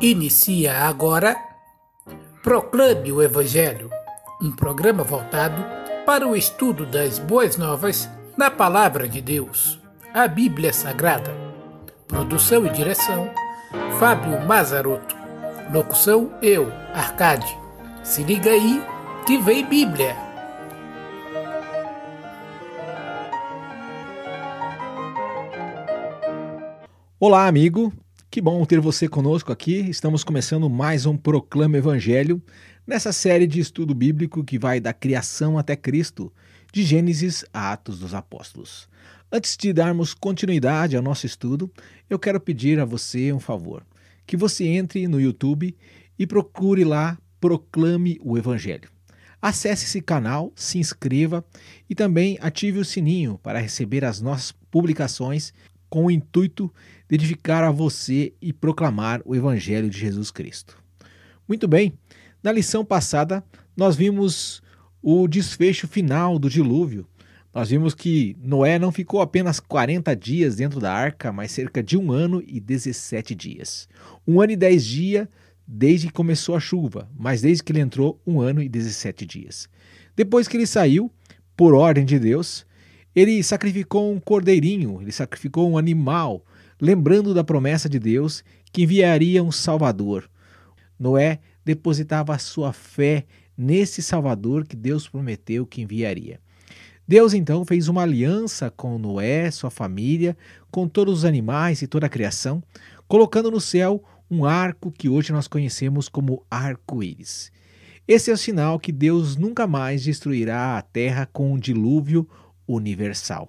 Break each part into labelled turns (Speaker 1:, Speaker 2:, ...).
Speaker 1: Inicia agora Proclame o Evangelho, um programa voltado para o estudo das boas novas na Palavra de Deus, a Bíblia Sagrada. Produção e direção: Fábio Mazarotto. Locução: eu, Arcade. Se liga aí que vem Bíblia.
Speaker 2: Olá, amigo. Que bom ter você conosco aqui. Estamos começando mais um Proclama Evangelho nessa série de estudo bíblico que vai da criação até Cristo, de Gênesis a Atos dos Apóstolos. Antes de darmos continuidade ao nosso estudo, eu quero pedir a você um favor: que você entre no YouTube e procure lá Proclame o Evangelho. Acesse esse canal, se inscreva e também ative o sininho para receber as nossas publicações com o intuito de edificar a você e proclamar o Evangelho de Jesus Cristo. Muito bem, na lição passada nós vimos o desfecho final do dilúvio. Nós vimos que Noé não ficou apenas 40 dias dentro da arca, mas cerca de um ano e 17 dias. Um ano e 10 dias desde que começou a chuva, mas desde que ele entrou, um ano e 17 dias. Depois que ele saiu, por ordem de Deus, ele sacrificou um cordeirinho, ele sacrificou um animal, lembrando da promessa de Deus que enviaria um Salvador. Noé depositava a sua fé nesse Salvador que Deus prometeu que enviaria. Deus então fez uma aliança com Noé, sua família, com todos os animais e toda a criação, colocando no céu um arco que hoje nós conhecemos como arco-íris. Esse é o sinal que Deus nunca mais destruirá a terra com um dilúvio universal.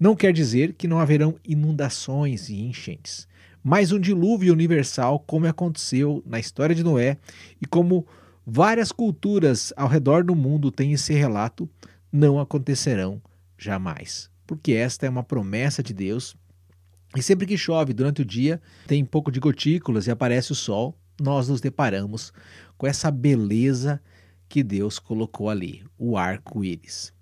Speaker 2: Não quer dizer que não haverão inundações e enchentes, mas um dilúvio universal, como aconteceu na história de Noé e como várias culturas ao redor do mundo têm esse relato, não acontecerão jamais. Porque esta é uma promessa de Deus. E sempre que chove durante o dia, tem um pouco de gotículas e aparece o sol, nós nos deparamos com essa beleza que Deus colocou ali, o arco-íris.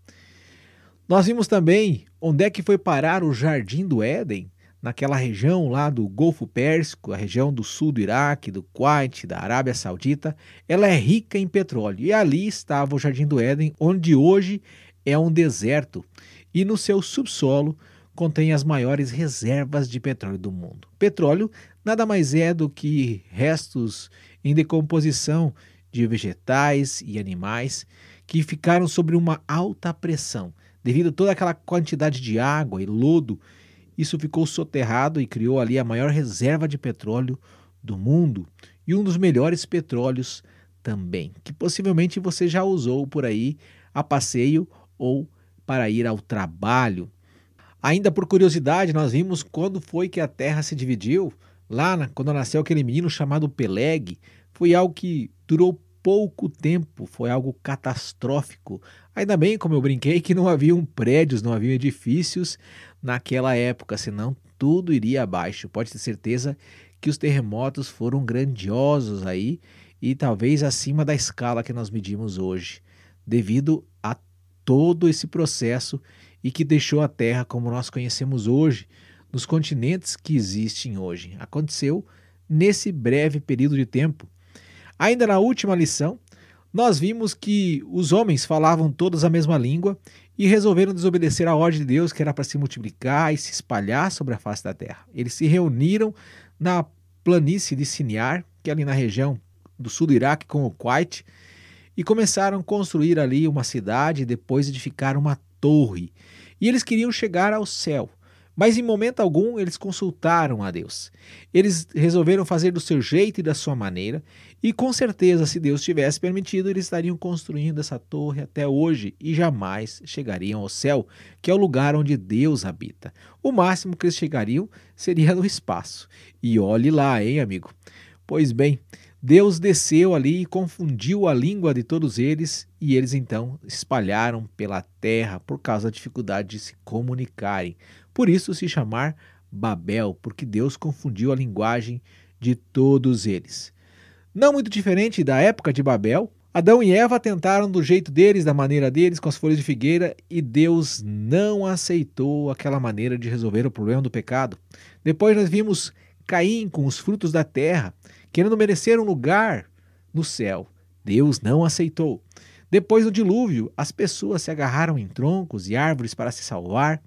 Speaker 2: Nós vimos também onde é que foi parar o Jardim do Éden, naquela região lá do Golfo Pérsico, a região do sul do Iraque, do Kuwait, da Arábia Saudita. Ela é rica em petróleo e ali estava o Jardim do Éden, onde hoje é um deserto e no seu subsolo contém as maiores reservas de petróleo do mundo. Petróleo nada mais é do que restos em decomposição de vegetais e animais que ficaram sob uma alta pressão Devido a toda aquela quantidade de água e lodo, isso ficou soterrado e criou ali a maior reserva de petróleo do mundo e um dos melhores petróleos também, que possivelmente você já usou por aí a passeio ou para ir ao trabalho. Ainda por curiosidade, nós vimos quando foi que a Terra se dividiu. Lá, quando nasceu aquele menino chamado Peleg, foi algo que durou pouco tempo, foi algo catastrófico. Ainda bem, como eu brinquei, que não haviam prédios, não haviam edifícios naquela época, senão tudo iria abaixo. Pode ter certeza que os terremotos foram grandiosos aí e talvez acima da escala que nós medimos hoje, devido a todo esse processo e que deixou a Terra como nós conhecemos hoje, nos continentes que existem hoje. Aconteceu nesse breve período de tempo. Ainda na última lição, nós vimos que os homens falavam todos a mesma língua e resolveram desobedecer a ordem de Deus, que era para se multiplicar e se espalhar sobre a face da terra. Eles se reuniram na planície de Siniar, que é ali na região do sul do Iraque, com o Kuwait, e começaram a construir ali uma cidade e depois edificar uma torre. E eles queriam chegar ao céu. Mas em momento algum eles consultaram a Deus. Eles resolveram fazer do seu jeito e da sua maneira, e com certeza, se Deus tivesse permitido, eles estariam construindo essa torre até hoje e jamais chegariam ao céu, que é o lugar onde Deus habita. O máximo que eles chegariam seria no espaço. E olhe lá, hein, amigo? Pois bem, Deus desceu ali e confundiu a língua de todos eles, e eles então espalharam pela terra por causa da dificuldade de se comunicarem. Por isso se chamar Babel, porque Deus confundiu a linguagem de todos eles. Não muito diferente da época de Babel, Adão e Eva tentaram do jeito deles, da maneira deles, com as folhas de figueira, e Deus não aceitou aquela maneira de resolver o problema do pecado. Depois nós vimos Caim com os frutos da terra, querendo merecer um lugar no céu. Deus não aceitou. Depois do dilúvio, as pessoas se agarraram em troncos e árvores para se salvar,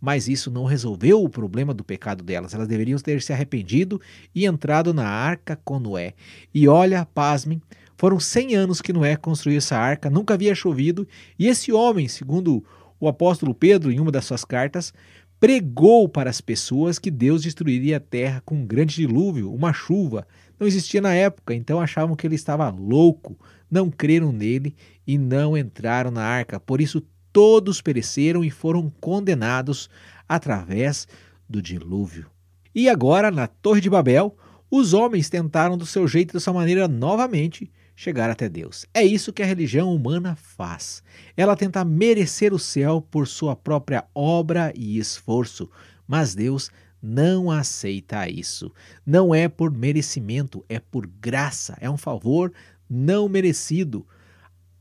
Speaker 2: mas isso não resolveu o problema do pecado delas. Elas deveriam ter se arrependido e entrado na arca com Noé. E olha, pasmem, foram 100 anos que Noé construiu essa arca, nunca havia chovido, e esse homem, segundo o apóstolo Pedro, em uma das suas cartas, pregou para as pessoas que Deus destruiria a terra com um grande dilúvio, uma chuva. Não existia na época, então achavam que ele estava louco, não creram nele e não entraram na arca. Por isso, todos pereceram e foram condenados através do dilúvio. E agora, na Torre de Babel, os homens tentaram do seu jeito, da sua maneira, novamente chegar até Deus. É isso que a religião humana faz. Ela tenta merecer o céu por sua própria obra e esforço, mas Deus não aceita isso. Não é por merecimento, é por graça, é um favor não merecido.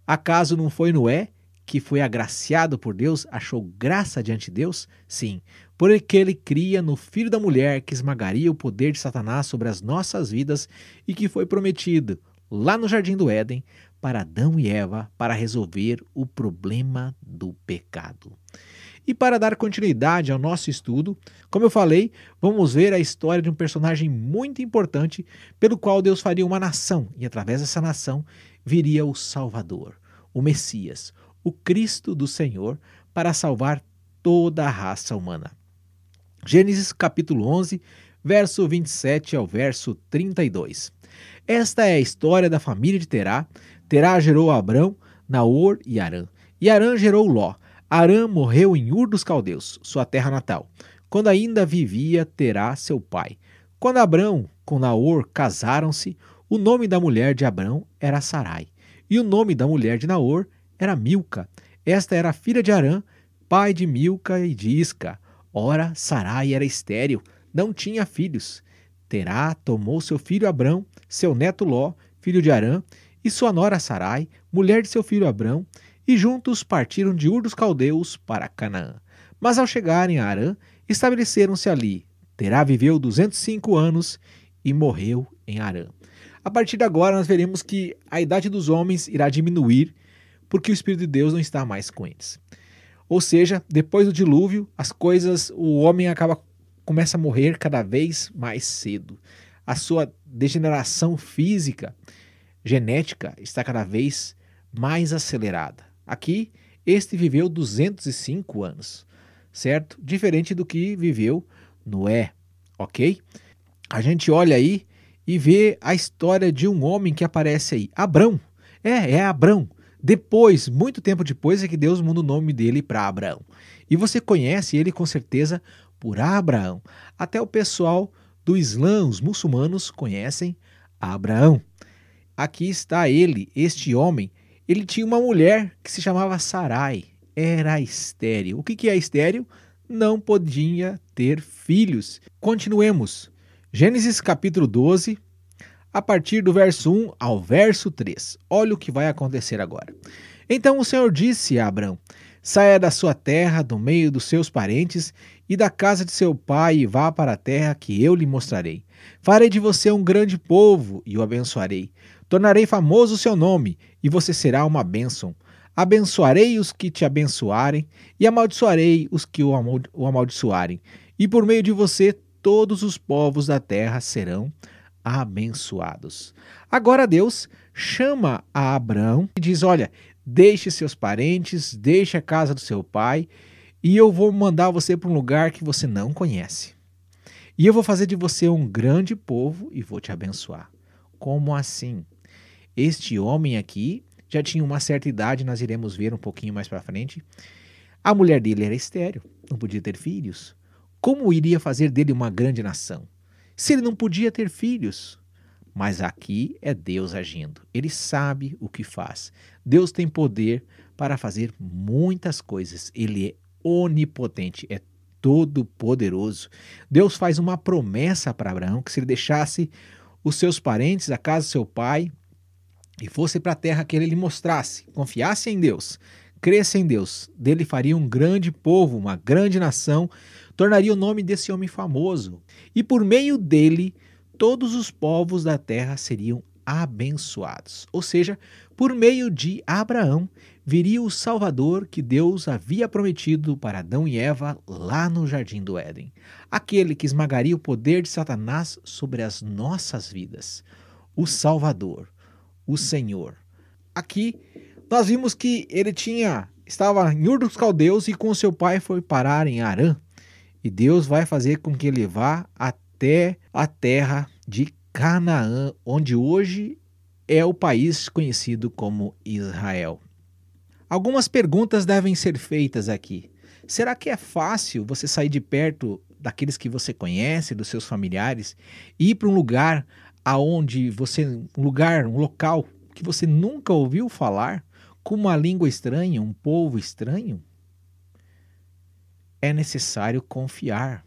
Speaker 2: Acaso não foi Noé que foi agraciado por Deus, achou graça diante de Deus? Sim, porque ele cria no filho da mulher que esmagaria o poder de Satanás sobre as nossas vidas e que foi prometido lá no jardim do Éden para Adão e Eva para resolver o problema do pecado. E para dar continuidade ao nosso estudo, como eu falei, vamos ver a história de um personagem muito importante pelo qual Deus faria uma nação e através dessa nação viria o Salvador, o Messias, o Cristo do Senhor para salvar toda a raça humana. Gênesis capítulo 11, verso 27 ao verso 32. Esta é a história da família de Terá. Terá gerou Abrão, Naor e Arã. E Arã gerou Ló. Arã morreu em Ur dos Caldeus, sua terra natal, quando ainda vivia Terá, seu pai. Quando Abrão com Naor casaram-se, o nome da mulher de Abrão era Sarai, e o nome da mulher de Naor era Milca. Esta era filha de Arã, pai de Milca e de Isca. Ora, Sarai era estéril, não tinha filhos. Terá tomou seu filho Abrão, seu neto Ló, filho de Arã, e sua nora Sarai, mulher de seu filho Abrão, e juntos partiram de Ur dos Caldeus para Canaã. Mas ao chegarem a Arã, estabeleceram-se ali. Terá viveu 205 anos e morreu em Arã. A partir de agora, nós veremos que a idade dos homens irá diminuir, porque o Espírito de Deus não está mais com eles. Ou seja, depois do dilúvio, as coisas, o homem acaba começa a morrer cada vez mais cedo. A sua degeneração física, genética, está cada vez mais acelerada. Aqui, este viveu 205 anos, certo? Diferente do que viveu Noé, ok? A gente olha aí e vê a história de um homem que aparece aí, Abrão. É, é Abrão. Depois, muito tempo depois, é que Deus muda o nome dele para Abraão. E você conhece ele com certeza por Abraão. Até o pessoal do Islã, os muçulmanos, conhecem Abraão. Aqui está ele, este homem. Ele tinha uma mulher que se chamava Sarai. Era estéril. O que é estéril? Não podia ter filhos. Continuemos. Gênesis capítulo 12, a partir do verso 1 ao verso 3. Olha o que vai acontecer agora. Então o Senhor disse a Abraão: Saia da sua terra, do meio dos seus parentes e da casa de seu pai, e vá para a terra que eu lhe mostrarei. Farei de você um grande povo e o abençoarei. Tornarei famoso o seu nome, e você será uma bênção. Abençoarei os que te abençoarem, e amaldiçoarei os que o, amaldiçoarem. E por meio de você, todos os povos da terra serão abençoados. Agora Deus chama a Abraão e diz: Olha, deixe seus parentes, deixe a casa do seu pai, e eu vou mandar você para um lugar que você não conhece. E eu vou fazer de você um grande povo e vou te abençoar. Como assim? Este homem aqui já tinha uma certa idade, nós iremos ver um pouquinho mais para frente. A mulher dele era estéreo, não podia ter filhos. Como iria fazer dele uma grande nação? Se ele não podia ter filhos, mas aqui é Deus agindo. Ele sabe o que faz. Deus tem poder para fazer muitas coisas. Ele é onipotente, é todo poderoso. Deus faz uma promessa para Abraão que se ele deixasse os seus parentes, a casa do seu pai, e fosse para a terra que ele lhe mostrasse, confiasse em Deus, cresce em Deus, dele faria um grande povo, uma grande nação, tornaria o nome desse homem famoso. E por meio dele, todos os povos da terra seriam abençoados. Ou seja, por meio de Abraão, viria o Salvador que Deus havia prometido para Adão e Eva lá no Jardim do Éden. Aquele que esmagaria o poder de Satanás sobre as nossas vidas. O Salvador, o Senhor. Aqui nós vimos que ele tinha estava em Ur dos Caldeus e com seu pai foi parar em Arã. E Deus vai fazer com que ele vá até a terra de Canaã, onde hoje é o país conhecido como Israel. Algumas perguntas devem ser feitas aqui. Será que é fácil você sair de perto daqueles que você conhece, dos seus familiares, e ir para um lugar aonde você, um lugar, um local que você nunca ouviu falar, com uma língua estranha, um povo estranho? É necessário confiar.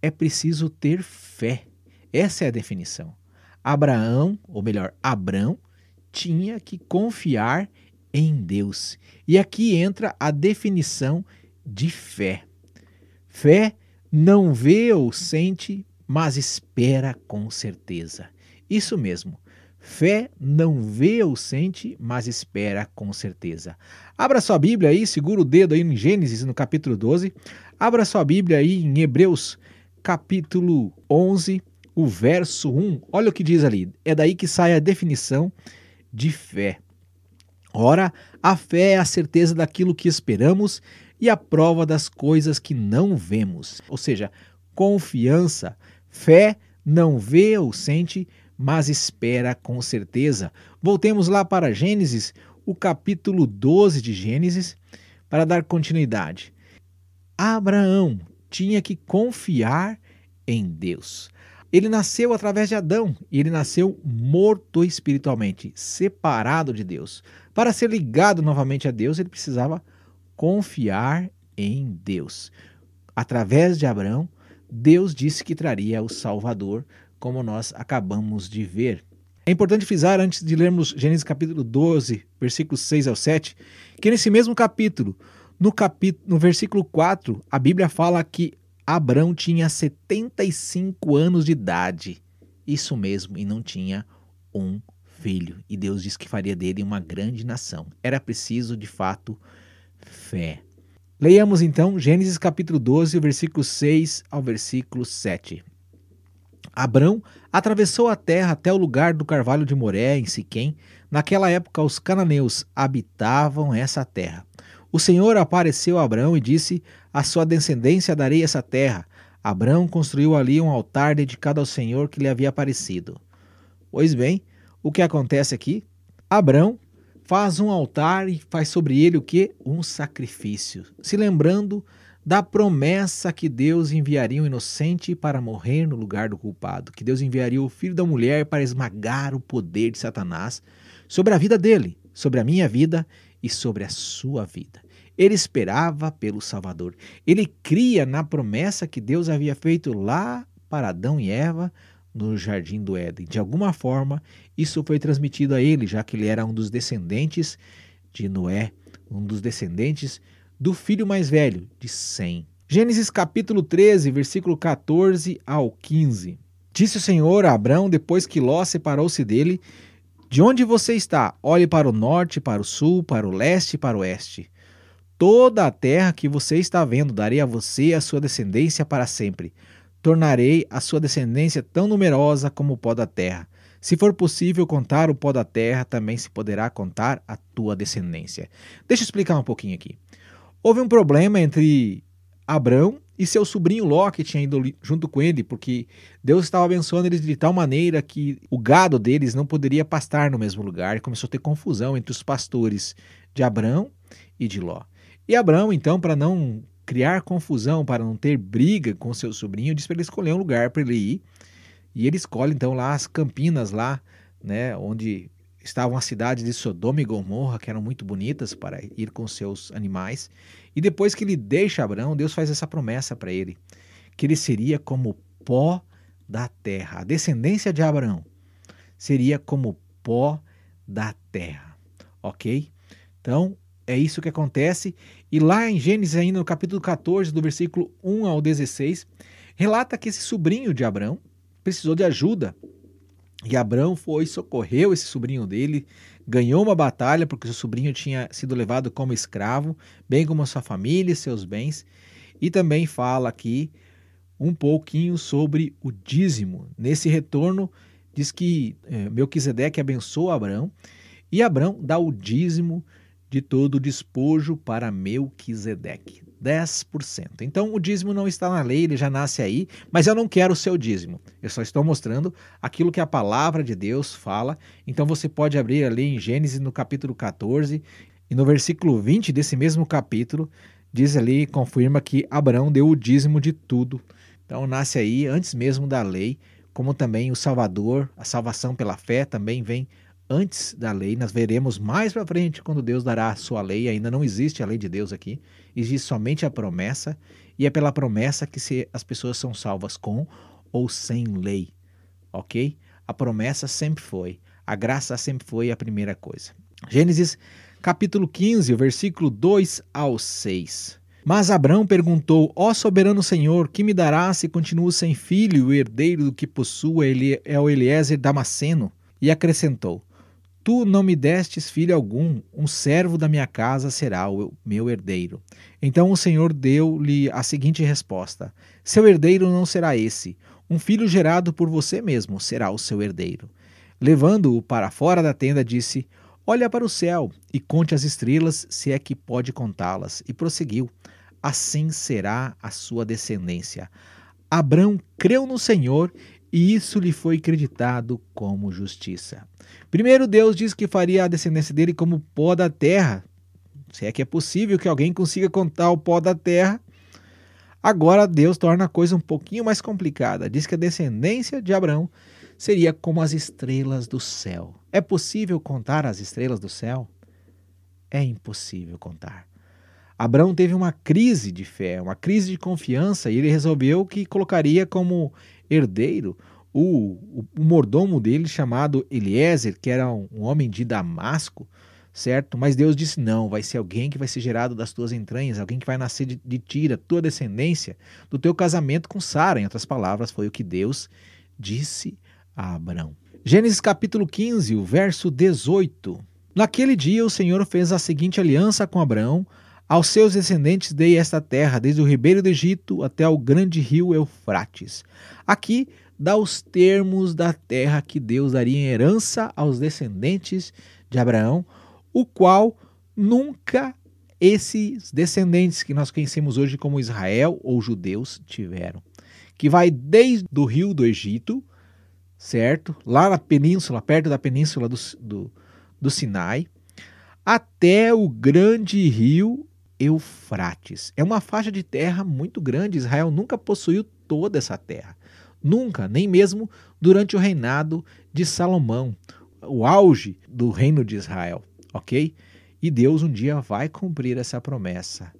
Speaker 2: É preciso ter fé. Essa é a definição. Abraão, ou melhor, Abrão, tinha que confiar em Deus. E aqui entra a definição de fé. Fé não vê ou sente, mas espera com certeza. Isso mesmo. Fé não vê ou sente, mas espera com certeza. Abra sua Bíblia aí, segura o dedo aí em Gênesis, no capítulo 12. Abra sua Bíblia aí em Hebreus, capítulo 11, o verso 1. Olha o que diz ali. É daí que sai a definição de fé. Ora, a fé é a certeza daquilo que esperamos e a prova das coisas que não vemos. Ou seja, confiança. Fé não vê ou sente, mas espera com certeza. Voltemos lá para Gênesis, o capítulo 12 de Gênesis, para dar continuidade. Abraão tinha que confiar em Deus. Ele nasceu através de Adão e ele nasceu morto espiritualmente, separado de Deus. Para ser ligado novamente a Deus, ele precisava confiar em Deus. Através de Abraão, Deus disse que traria o Salvador, como nós acabamos de ver. É importante frisar, antes de lermos Gênesis capítulo 12, versículos 6 ao 7, que nesse mesmo capítulo, no, capítulo, no versículo 4, a Bíblia fala que Abrão tinha 75 anos de idade. Isso mesmo, e não tinha um filho. E Deus disse que faria dele uma grande nação. Era preciso, de fato, fé. Leiamos então Gênesis capítulo 12, versículo 6 ao versículo 7. Abrão atravessou a terra até o lugar do carvalho de Moré, em Siquém. Naquela época, os cananeus habitavam essa terra. O Senhor apareceu a Abrão e disse: A sua descendência darei essa terra. Abrão construiu ali um altar dedicado ao Senhor que lhe havia aparecido. Pois bem, o que acontece aqui? Abrão faz um altar e faz sobre ele o que? Um sacrifício, se lembrando da promessa que Deus enviaria um inocente para morrer no lugar do culpado, que Deus enviaria o filho da mulher para esmagar o poder de Satanás sobre a vida dele, sobre a minha vida e sobre a sua vida. Ele esperava pelo Salvador. Ele cria na promessa que Deus havia feito lá para Adão e Eva no jardim do Éden. De alguma forma, isso foi transmitido a ele, já que ele era um dos descendentes de Noé, um dos descendentes do filho mais velho, de Sem. Gênesis capítulo 13, versículo 14 ao 15. Disse o Senhor a Abrão depois que Ló separou-se dele: De onde você está? Olhe para o norte, para o sul, para o leste e para o oeste. Toda a terra que você está vendo darei a você e a sua descendência para sempre. Tornarei a sua descendência tão numerosa como o pó da terra. Se for possível contar o pó da terra, também se poderá contar a tua descendência. Deixa eu explicar um pouquinho aqui. Houve um problema entre Abrão e seu sobrinho Ló, que tinha ido junto com ele, porque Deus estava abençoando eles de tal maneira que o gado deles não poderia pastar no mesmo lugar. Começou a ter confusão entre os pastores de Abrão e de Ló. E Abraão, então, para não criar confusão, para não ter briga com seu sobrinho, disse para ele escolher um lugar para ele ir. E ele escolhe, então, lá as campinas, lá, né, onde estavam as cidades de Sodoma e Gomorra, que eram muito bonitas para ir com seus animais. E depois que ele deixa Abraão, Deus faz essa promessa para ele, que ele seria como pó da terra. A descendência de Abraão seria como pó da terra. Ok? Então, é isso que acontece E lá em Gênesis, ainda no capítulo 14, do versículo 1 ao 16, relata que esse sobrinho de Abraão precisou de ajuda. E Abraão foi, socorreu esse sobrinho dele, ganhou uma batalha porque seu sobrinho tinha sido levado como escravo, bem como a sua família e seus bens. E também fala aqui um pouquinho sobre o dízimo. Nesse retorno, diz que é, Melquisedeque abençoa Abraão e Abraão dá o dízimo de todo o despojo para Melquisedeque. 10%. Então o dízimo não está na lei, ele já nasce aí, mas eu não quero o seu dízimo. Eu só estou mostrando aquilo que a palavra de Deus fala. Então você pode abrir ali em Gênesis no capítulo 14 e no versículo 20 desse mesmo capítulo diz ali, confirma que Abraão deu o dízimo de tudo. Então nasce aí antes mesmo da lei, como também o Salvador, a salvação pela fé também vem antes da lei. Nós veremos mais para frente quando Deus dará a sua lei. Ainda não existe a lei de Deus aqui. Existe somente a promessa. E é pela promessa que se, as pessoas são salvas com ou sem lei. Ok? A promessa sempre foi. A graça sempre foi a primeira coisa. Gênesis capítulo 15, versículo 2 ao 6. Mas Abraão perguntou: Ó soberano Senhor, que me dará se continuo sem filho e o herdeiro do que possuo é o Eliezer Damasceno? E acrescentou: Tu não me destes filho algum, um servo da minha casa será o meu herdeiro. Então o Senhor deu-lhe a seguinte resposta: Seu herdeiro não será esse, um filho gerado por você mesmo será o seu herdeiro. Levando-o para fora da tenda, disse: Olha para o céu e conte as estrelas, se é que pode contá-las. E prosseguiu: Assim será a sua descendência. Abrão creu no Senhor e isso lhe foi creditado como justiça. Primeiro, Deus diz que faria a descendência dele como pó da terra. Se é que é possível que alguém consiga contar o pó da terra. Agora, Deus torna a coisa um pouquinho mais complicada. Diz que a descendência de Abraão seria como as estrelas do céu. É possível contar as estrelas do céu? É impossível contar. Abraão teve uma crise de fé, uma crise de confiança, e ele resolveu que colocaria como herdeiro o, o, o mordomo dele chamado Eliezer, que era um, homem de Damasco, certo? Mas Deus disse: não, vai ser alguém que vai ser gerado das tuas entranhas, alguém que vai nascer de, de tira, tua descendência, do teu casamento com Sara. Em outras palavras, foi o que Deus disse a Abraão. Gênesis capítulo 15, o verso 18. Naquele dia o Senhor fez a seguinte aliança com Abraão, aos seus descendentes dei esta terra, desde o ribeiro do Egito até o grande rio Eufrates. Aqui dá os termos da terra que Deus daria em herança aos descendentes de Abraão, o qual nunca esses descendentes que nós conhecemos hoje como Israel ou judeus tiveram. Que vai desde o rio do Egito, certo? Lá na península, perto da península do, do, do Sinai, até o grande rio Eufrates. É uma faixa de terra muito grande. Israel nunca possuiu toda essa terra. Nunca, nem mesmo durante o reinado de Salomão, o auge do reino de Israel, ok? E Deus um dia vai cumprir essa promessa.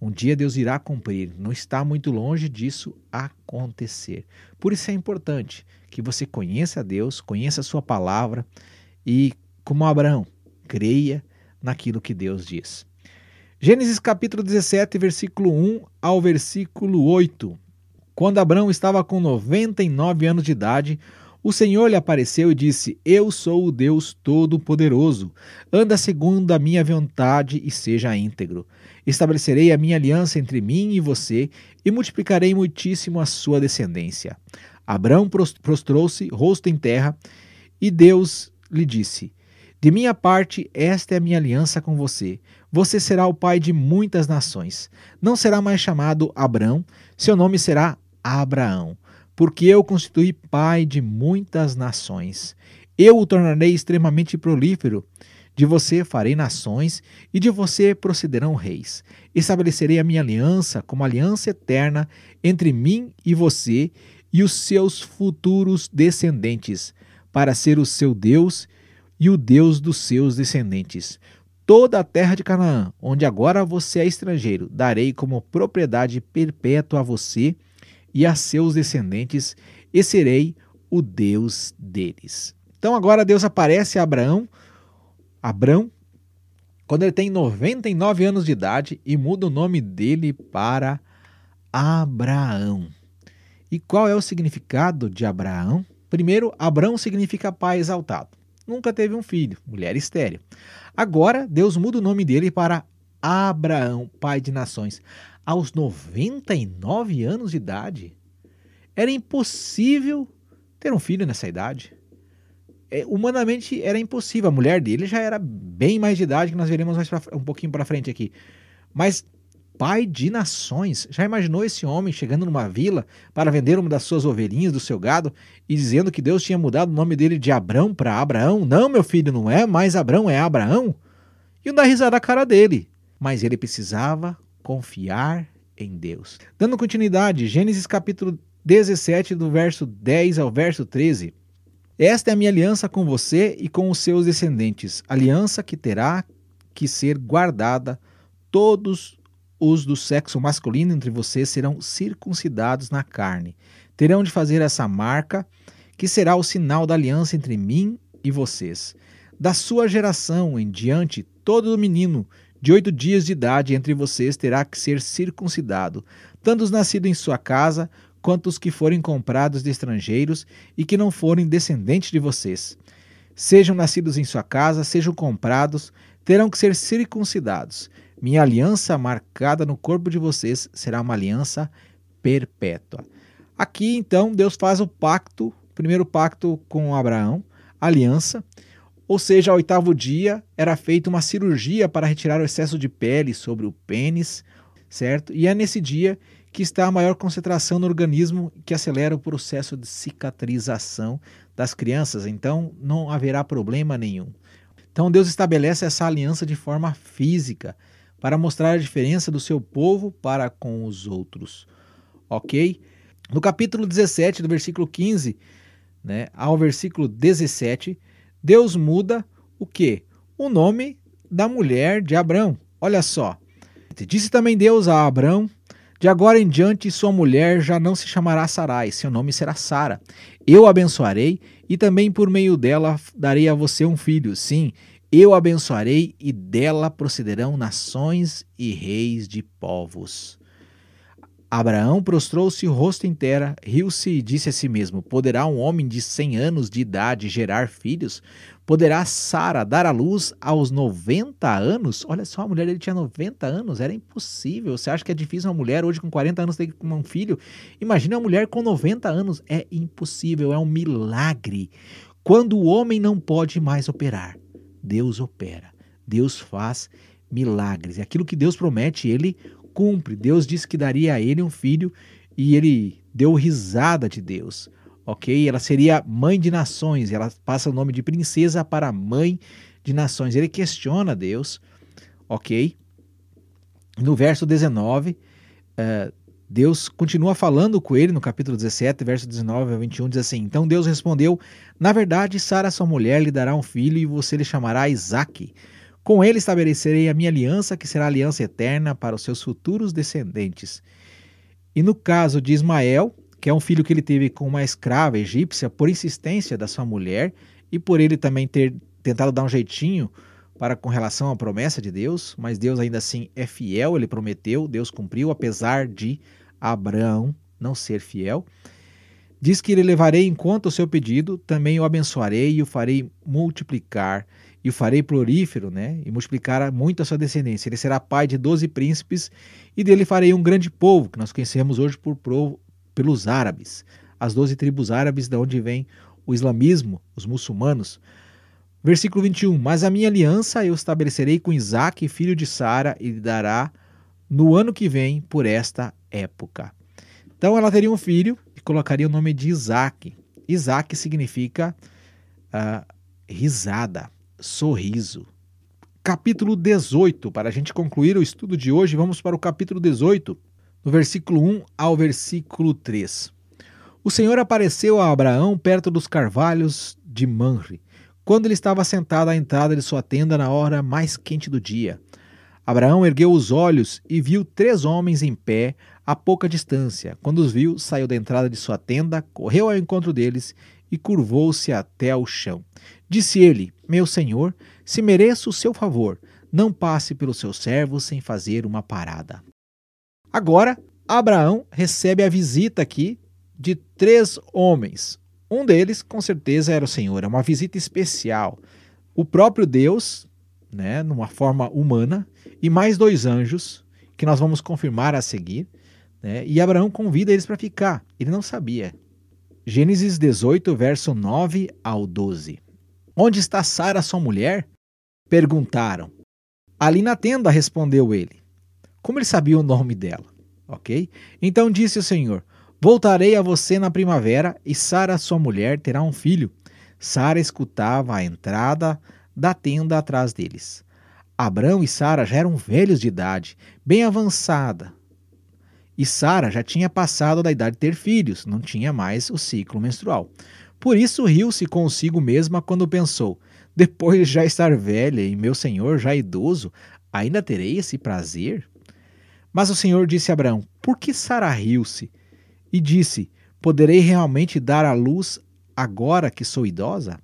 Speaker 2: Um dia Deus irá cumprir, não está muito longe disso acontecer. Por isso é importante que você conheça Deus, conheça a sua palavra e, como Abraão, creia naquilo que Deus diz. Gênesis capítulo 17, versículo 1 ao versículo 8. Quando Abraão estava com 99 anos de idade, o Senhor lhe apareceu e disse: Eu sou o Deus Todo-Poderoso. Anda segundo a minha vontade e seja íntegro. Estabelecerei a minha aliança entre mim e você e multiplicarei muitíssimo a sua descendência. Abraão prostrou-se, rosto em terra, e Deus lhe disse: De minha parte, esta é a minha aliança com você. Você será o pai de muitas nações. Não será mais chamado Abrão, seu nome será Abraão, porque eu constituí pai de muitas nações. Eu o tornarei extremamente prolífero. De você farei nações, e de você procederão reis. Estabelecerei a minha aliança como aliança eterna entre mim e você e os seus futuros descendentes, para ser o seu Deus e o Deus dos seus descendentes toda a terra de Canaã, onde agora você é estrangeiro, darei como propriedade perpétua a você e a seus descendentes, e serei o Deus deles. Então agora Deus aparece a Abraão, Abraão, quando ele tem 99 anos de idade e muda o nome dele para Abraão. E qual é o significado de Abraão? Primeiro, Abraão significa pai exaltado. Nunca teve um filho, mulher estéreo. Agora, Deus muda o nome dele para Abraão, pai de nações. Aos 99 anos de idade, era impossível ter um filho nessa idade. É, humanamente era impossível. A mulher dele já era bem mais de idade, que nós veremos mais pra, um pouquinho para frente aqui. Mas pai de nações. Já imaginou esse homem chegando numa vila para vender uma das suas ovelhinhas, do seu gado, e dizendo que Deus tinha mudado o nome dele de Abrão para Abraão? Não, meu filho, não é mais Abrão, é Abraão. E dar risada na cara dele. Mas ele precisava confiar em Deus. Dando continuidade, Gênesis capítulo 17, do verso 10 ao verso 13. Esta é a minha aliança com você e com os seus descendentes, aliança que terá que ser guardada. Todos os do sexo masculino entre vocês serão circuncidados na carne. Terão de fazer essa marca, que será o sinal da aliança entre mim e vocês. Da sua geração em diante, todo menino de oito dias de idade entre vocês terá que ser circuncidado, tanto os nascidos em sua casa quanto os que forem comprados de estrangeiros e que não forem descendentes de vocês. Sejam nascidos em sua casa, sejam comprados, terão que ser circuncidados. Minha aliança marcada no corpo de vocês será uma aliança perpétua. Aqui então Deus faz o pacto, o primeiro pacto com Abraão, aliança, ou seja, ao oitavo dia era feita uma cirurgia para retirar o excesso de pele sobre o pênis, certo? E é nesse dia que está a maior concentração no organismo que acelera o processo de cicatrização das crianças, então não haverá problema nenhum. Então Deus estabelece essa aliança de forma física para mostrar a diferença do seu povo para com os outros. OK? No capítulo 17, do versículo 15, né, ao versículo 17, Deus muda o que? O nome da mulher de Abraão. Olha só. Disse também Deus a Abraão: de agora em diante, sua mulher já não se chamará Sarai, seu nome será Sara. Eu abençoarei e também por meio dela darei a você um filho. Sim, eu abençoarei e dela procederão nações e reis de povos. Abraão prostrou-se rosto em terra, riu-se e disse a si mesmo: Poderá um homem de cem anos de idade gerar filhos? Poderá Sara dar à luz aos 90 anos? Olha só, a mulher dele tinha 90 anos, era impossível. Você acha que é difícil uma mulher hoje com 40 anos ter um filho? Imagina uma mulher com 90 anos, é impossível, é um milagre. Quando o homem não pode mais operar, Deus opera. Deus faz milagres. E aquilo que Deus promete, ele cumpre. Deus disse que daria a ele um filho e ele deu risada de Deus ok? Ela seria mãe de nações, ela passa o nome de princesa para mãe de nações. Ele questiona Deus, ok? No verso 19, uh, eh, Deus continua falando com ele no capítulo 17, verso 19 a 21, diz assim: Então Deus respondeu: Na verdade, Sara, sua mulher, lhe dará um filho e você lhe chamará Isaque. Com ele estabelecerei a minha aliança, que será aliança eterna para os seus futuros descendentes. E no caso de Ismael, que é um filho que ele teve com uma escrava egípcia por insistência da sua mulher e por ele também ter tentado dar um jeitinho para com relação à promessa de Deus, mas Deus ainda assim é fiel, ele prometeu, Deus cumpriu, apesar de Abraão não ser fiel. Diz que ele levarei em conta o seu pedido, também o abençoarei e o farei multiplicar, e o farei florífero, né? E multiplicar muito a sua descendência. Ele será pai de doze príncipes, e dele farei um grande povo, que nós conhecemos hoje por povo, pelos árabes, as doze tribos árabes de onde vem o islamismo, os muçulmanos. Versículo 21: Mas a minha aliança eu estabelecerei com Isaac, filho de Sara, e lhe dará no ano que vem, por esta época. Então ela teria um filho e colocaria o nome de Isaac. Isaac significa uh, risada, sorriso. Capítulo 18. Para a gente concluir o estudo de hoje, vamos para o capítulo 18, no versículo 1 ao versículo 3. O Senhor apareceu a Abraão perto dos carvalhos de Manre, quando ele estava sentado à entrada de sua tenda na hora mais quente do dia. Abraão ergueu os olhos e viu três homens em pé a pouca distância. Quando os viu, saiu da entrada de sua tenda, correu ao encontro deles e curvou-se até ao chão. Disse ele: Meu senhor, se mereço o seu favor, não passe pelos seus servos sem fazer uma parada. Agora, Abraão recebe a visita aqui de três homens. Um deles, com certeza, era o Senhor, é uma visita especial. O próprio Deus, né, numa forma humana, e mais dois anjos, que nós vamos confirmar a seguir. Né, e Abraão convida eles para ficar. Ele não sabia. Gênesis 18, verso 9 ao 12. Onde está Sara, sua mulher? Perguntaram. Ali na tenda, respondeu ele. Como ele sabia o nome dela? Ok? Então disse o Senhor: Voltarei a você na primavera, e Sara, sua mulher, terá um filho. Sara escutava a entrada da tenda atrás deles. Abrão e Sara já eram velhos de idade, bem avançada. E Sara já tinha passado da idade de ter filhos, não tinha mais o ciclo menstrual. Por isso riu-se consigo mesma quando pensou: depois de já estar velha e meu senhor já idoso, ainda terei esse prazer? Mas o Senhor disse a Abraão: Por que Sara riu-se? E disse: Poderei realmente dar à luz agora que sou idosa?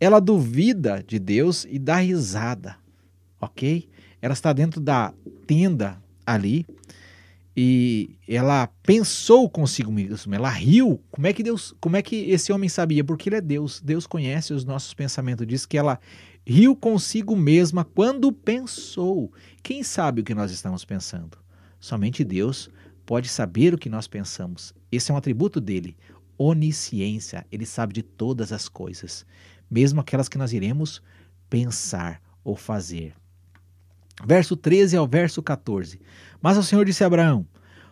Speaker 2: Ela duvida de Deus e dá risada, ok? Ela está dentro da tenda ali e ela pensou consigo mesma, ela riu. Como é que Deus, como é que esse homem sabia? Porque ele é Deus. Deus conhece os nossos pensamentos. Diz que ela riu consigo mesma quando pensou. Quem sabe o que nós estamos pensando? Somente Deus pode saber o que nós pensamos. Esse é um atributo dele, onisciência. Ele sabe de todas as coisas, mesmo aquelas que nós iremos pensar ou fazer. Verso 13 ao verso 14. Mas o Senhor disse a Abraão: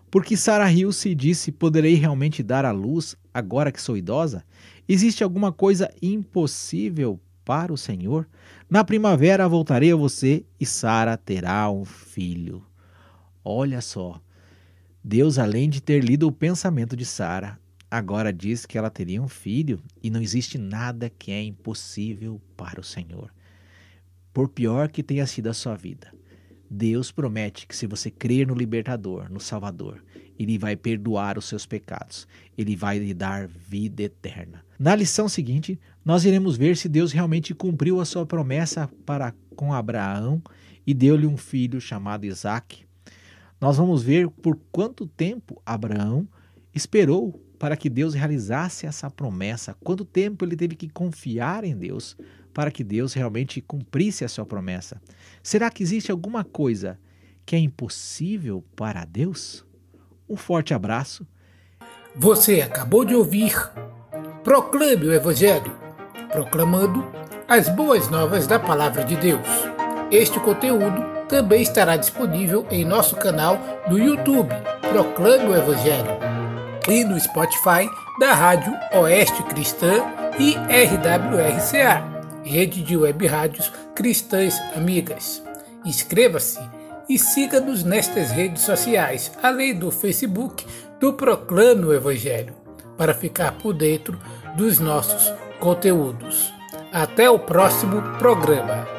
Speaker 2: Porque Sara riu-se e disse: Poderei realmente dar à luz agora que sou idosa? Existe alguma coisa impossível para o Senhor? Na primavera voltarei a você e Sara terá um filho. Olha só, Deus, além de ter lido o pensamento de Sara, agora diz que ela teria um filho e não existe nada que é impossível para o Senhor. Por pior que tenha sido a sua vida, Deus promete que se você crer no libertador, no Salvador, ele vai perdoar os seus pecados, ele vai lhe dar vida eterna. Na lição seguinte, nós iremos ver se Deus realmente cumpriu a sua promessa para com Abraão e deu-lhe um filho chamado Isaque. Nós vamos ver por quanto tempo Abraão esperou para que Deus realizasse essa promessa, quanto tempo ele teve que confiar em Deus para que Deus realmente cumprisse a sua promessa. Será que existe alguma coisa que é impossível para Deus? Um forte abraço.
Speaker 1: Você acabou de ouvir Proclame o Evangelho, proclamando as boas novas da Palavra de Deus. Este conteúdo também estará disponível em nosso canal do YouTube, Proclame o Evangelho, e no Spotify da Rádio Oeste Cristã e RWRCA rede de web rádios cristãs amigas. Inscreva-se e siga-nos nestas redes sociais, além do Facebook do Proclame o Evangelho, para ficar por dentro dos nossos conteúdos. Até o próximo programa.